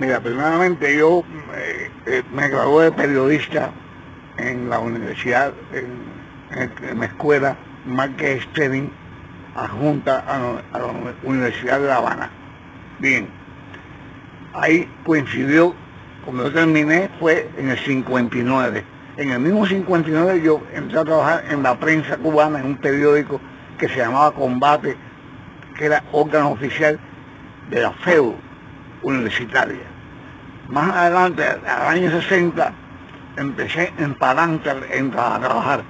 Mira, primeramente yo eh, eh, me gradué de periodista en la universidad, en, la escuela Márquez Sterling, adjunta a, a la Universidad de La Habana. Bien, ahí coincidió, cuando yo terminé, fue en el 59. En el mismo 59 yo entré a trabajar en la prensa cubana, en un periódico que se llamaba Combate, que era órgano oficial de la FEU universitaria. Más adelante, al año 60, empecé en Palante a trabajar.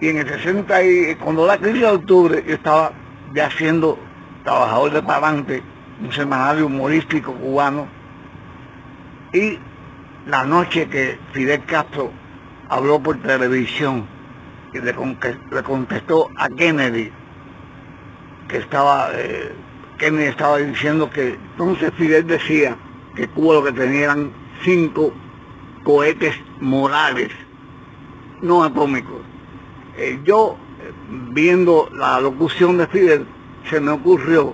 Y en el 60, y, cuando la crisis de octubre, yo estaba ya siendo trabajador de Palante, un semanario humorístico cubano. Y la noche que Fidel Castro habló por televisión y le, contestó a Kennedy, que estaba, eh, Kennedy estaba diciendo que entonces Fidel decía que Cuba lo que tenía eran cinco cohetes morales, no atómicos. Eh, yo, viendo la locución de Fidel, se me ocurrió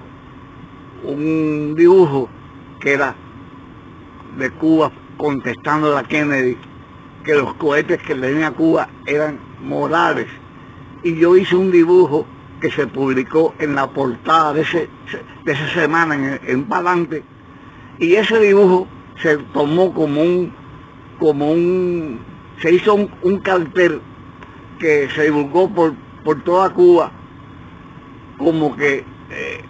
un dibujo que era de Cuba contestando a Kennedy que los cohetes que le tenía Cuba eran morales. Y yo hice un dibujo que se publicó en la portada de, ese, de esa semana en, en Palante. Y ese dibujo se tomó como un, como un, se hizo un, cartel que se divulgó por, por toda Cuba, como que eh,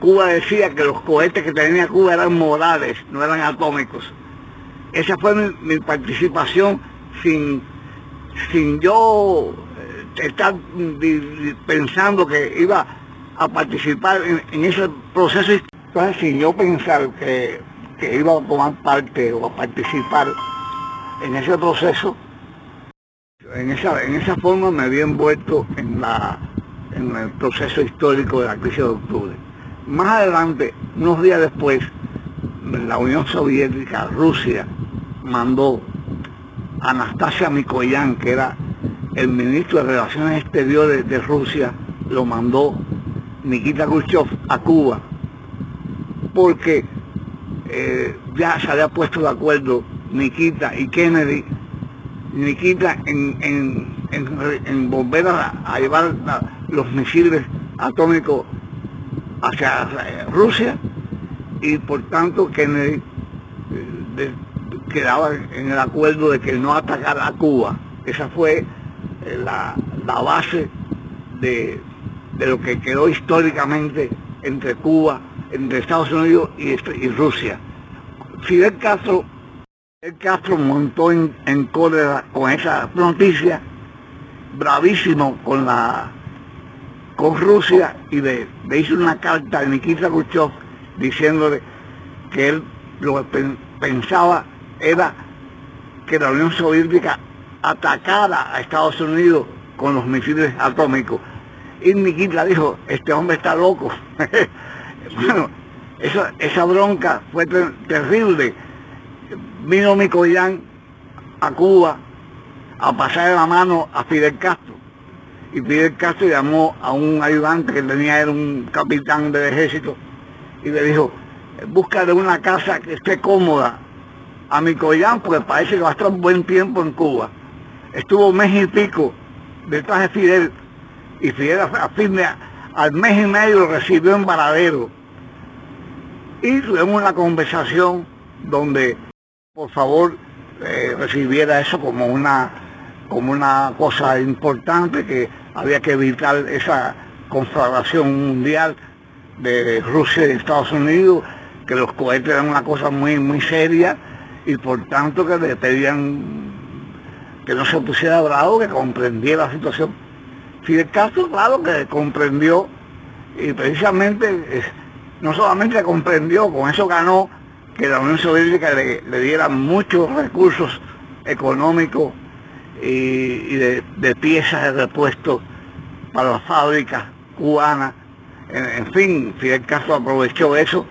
Cuba decía que los cohetes que tenía Cuba eran morales, no eran atómicos. Esa fue mi, participación sin, sin yo eh, estar pensando que iba a participar en, ese proceso. Entonces, sin yo pensar que, iba a tomar parte o a participar en ese proceso, en esa, en esa forma me había envuelto en, la, en el proceso histórico de la crisis de octubre. Más adelante, unos días después, la Unión Soviética, Rusia, mandó a Anastasia Mikoyan, que era el ministro de Relaciones Exteriores de Rusia, lo mandó Nikita Khrushchev a Cuba, porque eh, ya se había puesto de acuerdo Nikita y Kennedy, Nikita en, en, volver a, llevar los misiles atómicos hacia Rusia y por tanto Kennedy eh, quedaba en el acuerdo de que no atacara a Cuba. Esa fue eh, la, base de, lo que quedó históricamente entre Cuba, entre Estados Unidos y, y Rusia. Fidel Castro, Fidel Castro montó en, cólera con esa noticia, bravísimo con la con Rusia y le, hizo una carta a Nikita Khrushchev diciéndole que él lo pensaba era que la Unión Soviética atacara a Estados Unidos con los misiles atómicos. Y Nikita dijo, este hombre está loco. bueno, esa, esa bronca fue terrible. Vino Micoyán a Cuba a pasar la mano a Fidel Castro. Y Fidel Castro llamó a un ayudante que tenía, era un capitán del ejército, y le dijo, búscale una casa que esté cómoda a Micoyán porque parece que va a estar un buen tiempo en Cuba. Estuvo un mes y pico detrás de Fidel y Fidel a fin al mes y medio lo recibió en Varadero. Y tuvimos una conversación donde por favor eh, recibiera eso como una, como una cosa importante que había que evitar esa conflagración mundial de Rusia y Estados Unidos, que los cohetes eran una cosa muy, muy seria y por tanto que le pedían que no se pusiera bravo, que comprendiera la situación. Fidel Castro, claro que comprendió y precisamente no solamente comprendió, con eso ganó que la Unión Soviética le, diera muchos recursos económicos y, de, piezas de repuesto para las fábricas cubanas. en fin, Fidel Castro aprovechó eso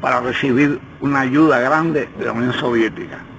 para recibir una ayuda grande de la Unión Soviética.